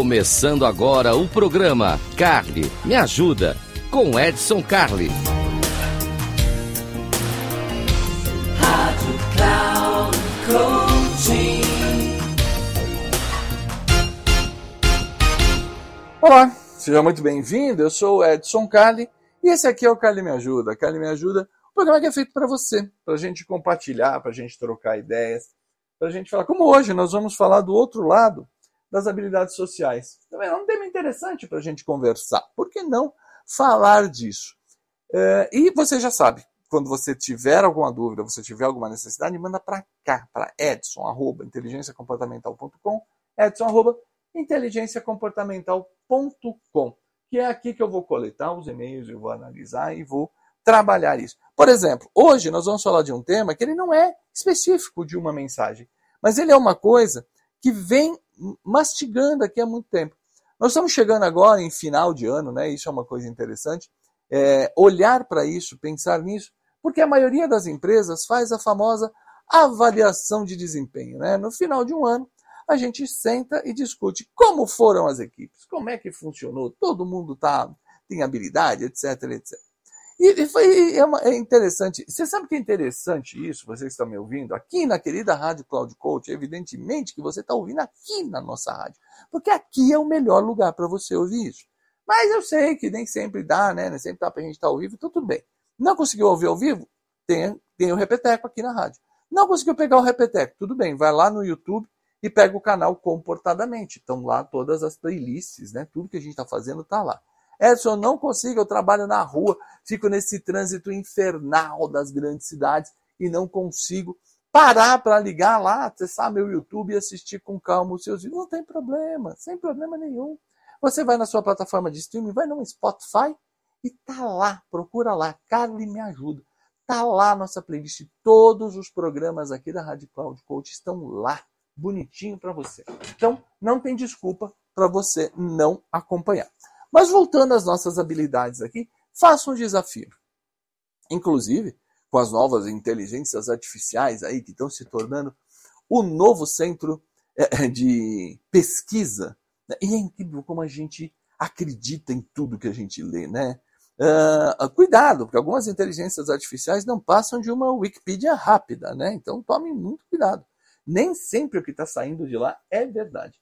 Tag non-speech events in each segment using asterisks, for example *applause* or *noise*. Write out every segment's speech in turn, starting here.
Começando agora o programa Carly Me Ajuda, com Edson Carli. Rádio Cloud Olá, seja muito bem-vindo. Eu sou o Edson Carli e esse aqui é o Carli Me Ajuda. Carli Me Ajuda, um programa que é feito para você, para a gente compartilhar, para a gente trocar ideias, para a gente falar. Como hoje nós vamos falar do outro lado das habilidades sociais. Também é um tema interessante para a gente conversar. Por que não falar disso? É, e você já sabe, quando você tiver alguma dúvida, você tiver alguma necessidade, manda para cá, para edson, arroba, inteligenciacomportamental.com, edson, arroba, inteligenciacomportamental.com, que é aqui que eu vou coletar os e-mails, eu vou analisar e vou trabalhar isso. Por exemplo, hoje nós vamos falar de um tema que ele não é específico de uma mensagem, mas ele é uma coisa que vem mastigando aqui há muito tempo. Nós estamos chegando agora em final de ano, né? Isso é uma coisa interessante. É, olhar para isso, pensar nisso, porque a maioria das empresas faz a famosa avaliação de desempenho. Né? No final de um ano, a gente senta e discute como foram as equipes, como é que funcionou, todo mundo tá, tem habilidade, etc, etc. E, e foi é, uma, é, interessante. Você sabe que é interessante isso, você que está me ouvindo, aqui na querida Rádio Cloud Coach, evidentemente que você está ouvindo aqui na nossa rádio, porque aqui é o melhor lugar para você ouvir isso. Mas eu sei que nem sempre dá, né? Nem sempre dá para a gente estar tá ao vivo, então tudo bem. Não conseguiu ouvir ao vivo? Tem, tem o Repeteco aqui na rádio. Não conseguiu pegar o Repeteco? Tudo bem, vai lá no YouTube e pega o canal Comportadamente. Estão lá todas as playlists, né? Tudo que a gente está fazendo está lá. Edson, eu não consigo, eu trabalho na rua, fico nesse trânsito infernal das grandes cidades e não consigo parar para ligar lá, acessar meu YouTube e assistir com calma os seus vídeos. Não tem problema, sem problema nenhum. Você vai na sua plataforma de streaming, vai no Spotify e tá lá, procura lá, Carly Me Ajuda. Tá lá nossa playlist, todos os programas aqui da Rádio Cloud Coach estão lá, bonitinho para você. Então, não tem desculpa para você não acompanhar. Mas voltando às nossas habilidades aqui, faça um desafio. Inclusive, com as novas inteligências artificiais aí que estão se tornando o novo centro é, é, de pesquisa. Né? E é incrível como a gente acredita em tudo que a gente lê, né? Uh, cuidado, porque algumas inteligências artificiais não passam de uma Wikipedia rápida, né? Então tome muito cuidado. Nem sempre o que está saindo de lá é verdade.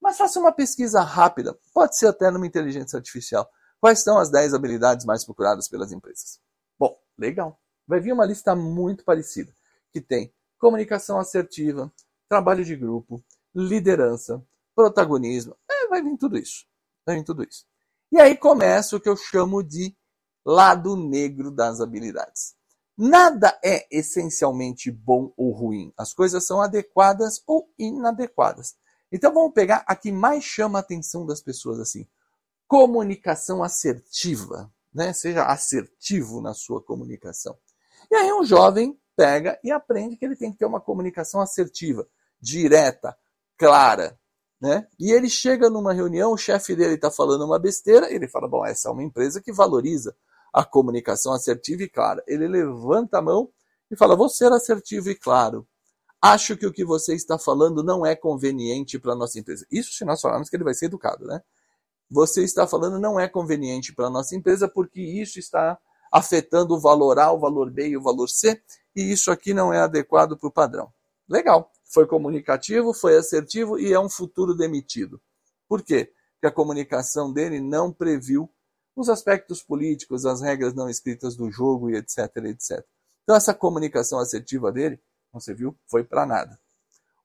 Mas faça uma pesquisa rápida, pode ser até numa inteligência artificial. Quais são as 10 habilidades mais procuradas pelas empresas? Bom, legal. Vai vir uma lista muito parecida, que tem comunicação assertiva, trabalho de grupo, liderança, protagonismo. É, vai vir tudo isso. Vai vir tudo isso. E aí começa o que eu chamo de lado negro das habilidades. Nada é essencialmente bom ou ruim. As coisas são adequadas ou inadequadas. Então vamos pegar a que mais chama a atenção das pessoas assim. Comunicação assertiva, né? Seja assertivo na sua comunicação. E aí um jovem pega e aprende que ele tem que ter uma comunicação assertiva, direta, clara, né? E ele chega numa reunião, o chefe dele está falando uma besteira, ele fala: Bom, essa é uma empresa que valoriza a comunicação assertiva e clara. Ele levanta a mão e fala: Vou ser assertivo e claro. Acho que o que você está falando não é conveniente para a nossa empresa. Isso se nós falarmos que ele vai ser educado, né? Você está falando não é conveniente para a nossa empresa porque isso está afetando o valor A, o valor B e o valor C, e isso aqui não é adequado para o padrão. Legal. Foi comunicativo, foi assertivo e é um futuro demitido. Por quê? Porque a comunicação dele não previu os aspectos políticos, as regras não escritas do jogo e etc, etc. Então essa comunicação assertiva dele você viu? Foi para nada.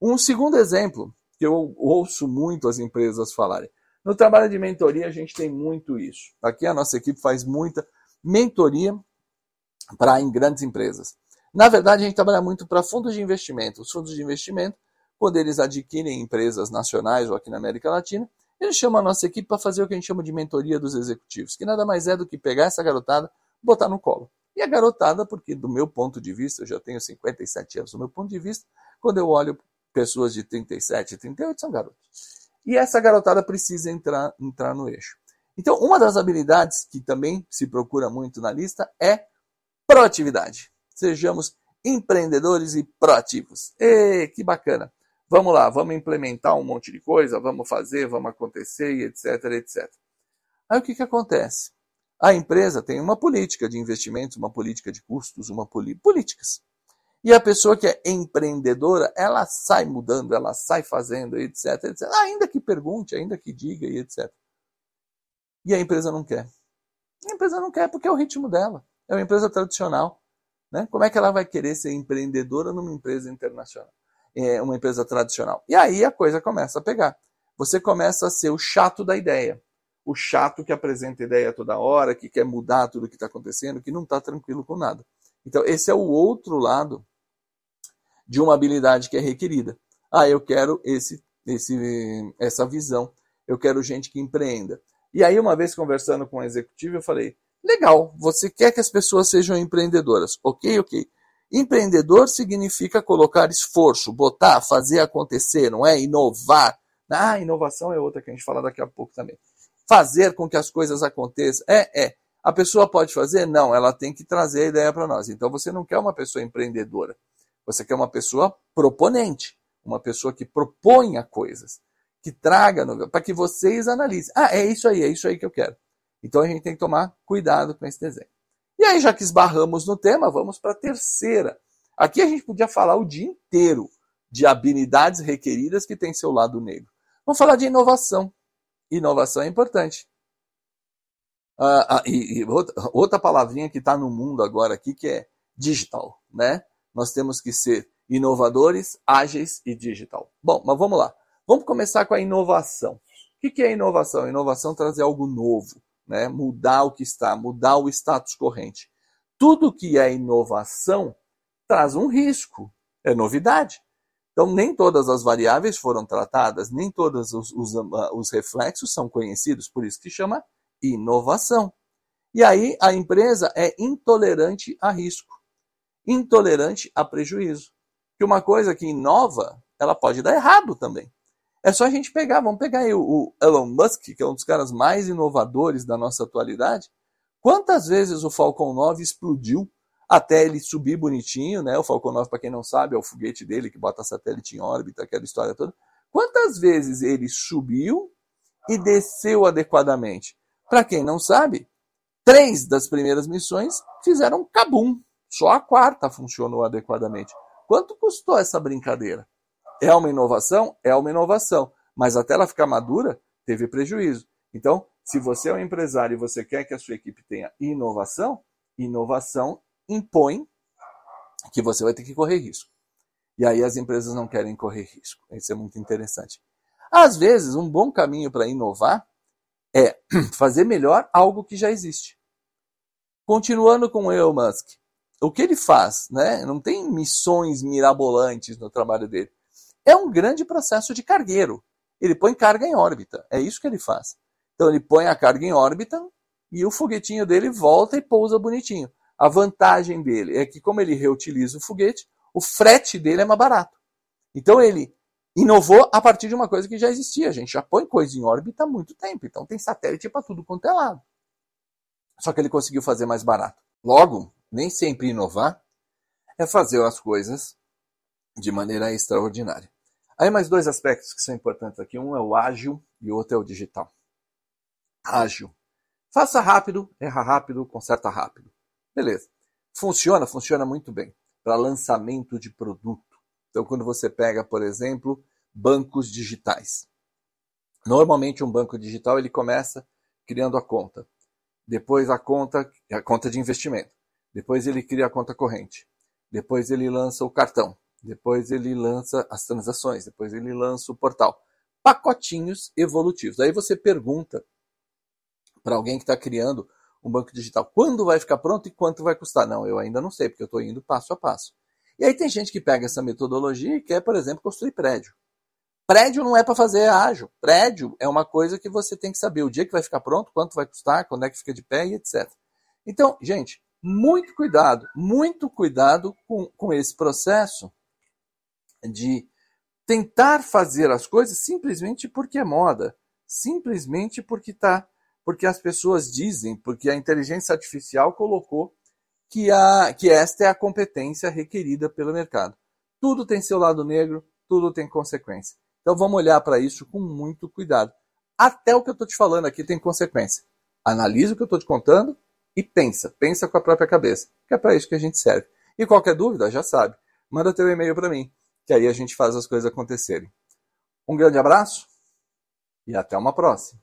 Um segundo exemplo que eu ouço muito as empresas falarem. No trabalho de mentoria, a gente tem muito isso. Aqui a nossa equipe faz muita mentoria para em grandes empresas. Na verdade, a gente trabalha muito para fundos de investimento. Os fundos de investimento, quando eles adquirem empresas nacionais ou aqui na América Latina, eles chamam a nossa equipe para fazer o que a gente chama de mentoria dos executivos, que nada mais é do que pegar essa garotada, botar no colo. E a garotada, porque do meu ponto de vista, eu já tenho 57 anos, do meu ponto de vista, quando eu olho pessoas de 37 e 38, são garotos. E essa garotada precisa entrar, entrar no eixo. Então, uma das habilidades que também se procura muito na lista é proatividade. Sejamos empreendedores e proativos. E que bacana! Vamos lá, vamos implementar um monte de coisa, vamos fazer, vamos acontecer, etc, etc. Aí o que, que acontece? A empresa tem uma política de investimentos, uma política de custos, uma poli... políticas. E a pessoa que é empreendedora, ela sai mudando, ela sai fazendo, etc, etc. Ainda que pergunte, ainda que diga, etc. E a empresa não quer. A empresa não quer porque é o ritmo dela. É uma empresa tradicional. Né? Como é que ela vai querer ser empreendedora numa empresa internacional? É uma empresa tradicional. E aí a coisa começa a pegar. Você começa a ser o chato da ideia. O chato que apresenta ideia toda hora, que quer mudar tudo o que está acontecendo, que não está tranquilo com nada. Então, esse é o outro lado de uma habilidade que é requerida. Ah, eu quero esse, esse, essa visão. Eu quero gente que empreenda. E aí, uma vez conversando com um executivo, eu falei: legal, você quer que as pessoas sejam empreendedoras. Ok, ok. Empreendedor significa colocar esforço, botar, fazer acontecer, não é? Inovar. Ah, inovação é outra que a gente fala daqui a pouco também. Fazer com que as coisas aconteçam. É, é. A pessoa pode fazer? Não, ela tem que trazer a ideia para nós. Então você não quer uma pessoa empreendedora. Você quer uma pessoa proponente, uma pessoa que proponha coisas que traga para que vocês analisem. Ah, é isso aí, é isso aí que eu quero. Então a gente tem que tomar cuidado com esse desenho. E aí, já que esbarramos no tema, vamos para a terceira. Aqui a gente podia falar o dia inteiro de habilidades requeridas que tem seu lado negro. Vamos falar de inovação. Inovação é importante. Ah, ah, e, e outra, palavrinha que está no mundo agora aqui que é digital, né? Nós temos que ser inovadores, ágeis e digital. Bom, mas vamos lá. Vamos começar com a inovação. O que é inovação? Inovação é trazer algo novo, né? mudar o que está, mudar o status corrente. Tudo que é inovação traz um risco, é novidade. Então, nem todas as variáveis foram tratadas, nem todos os, os, os reflexos são conhecidos, por isso que chama inovação. E aí a empresa é intolerante a risco, intolerante a prejuízo. Que uma coisa que inova, ela pode dar errado também. É só a gente pegar, vamos pegar aí o Elon Musk, que é um dos caras mais inovadores da nossa atualidade. Quantas vezes o Falcon 9 explodiu até ele subir bonitinho, né? O Falcon 9, para quem não sabe, é o foguete dele que bota satélite em órbita, aquela história toda. Quantas vezes ele subiu e desceu adequadamente? Para quem não sabe, três das primeiras missões fizeram cabum. Só a quarta funcionou adequadamente. Quanto custou essa brincadeira? É uma inovação? É uma inovação. Mas até ela ficar madura, teve prejuízo. Então, se você é um empresário e você quer que a sua equipe tenha inovação, inovação impõe que você vai ter que correr risco. E aí as empresas não querem correr risco. Isso é muito interessante. Às vezes, um bom caminho para inovar é *clears throat* fazer melhor algo que já existe. Continuando com o Elon Musk, o que ele faz, né? Não tem missões mirabolantes no trabalho dele é um grande processo de cargueiro. Ele põe carga em órbita. É isso que ele faz. Então ele põe a carga em órbita e o foguetinho dele volta e pousa bonitinho. A vantagem dele é que, como ele reutiliza o foguete, o frete dele é mais barato. Então ele inovou a partir de uma coisa que já existia. A gente já põe coisa em órbita há muito tempo. Então tem satélite para tudo quanto é lado. Só que ele conseguiu fazer mais barato. Logo, nem sempre inovar é fazer as coisas de maneira extraordinária. Aí mais dois aspectos que são importantes aqui. Um é o ágil e o outro é o digital. Ágil. Faça rápido, erra rápido, conserta rápido. Beleza. Funciona? Funciona muito bem. Para lançamento de produto. Então, quando você pega, por exemplo, bancos digitais. Normalmente um banco digital ele começa criando a conta. Depois a conta, a conta de investimento. Depois ele cria a conta corrente. Depois ele lança o cartão depois ele lança as transações, depois ele lança o portal. Pacotinhos evolutivos. Aí você pergunta para alguém que está criando um banco digital, quando vai ficar pronto e quanto vai custar? Não, eu ainda não sei, porque eu estou indo passo a passo. E aí tem gente que pega essa metodologia e quer, por exemplo, construir prédio. Prédio não é para fazer ágil. Prédio é uma coisa que você tem que saber o dia que vai ficar pronto, quanto vai custar, quando é que fica de pé e etc. Então, gente, muito cuidado, muito cuidado com, com esse processo de tentar fazer as coisas simplesmente porque é moda, simplesmente porque tá, porque as pessoas dizem, porque a inteligência artificial colocou que, a, que esta é a competência requerida pelo mercado. Tudo tem seu lado negro, tudo tem consequência. Então vamos olhar para isso com muito cuidado. Até o que eu estou te falando aqui tem consequência. Analisa o que eu estou te contando e pensa. Pensa com a própria cabeça. Que é para isso que a gente serve. E qualquer dúvida, já sabe. Manda teu e-mail para mim, que aí a gente faz as coisas acontecerem. Um grande abraço e até uma próxima.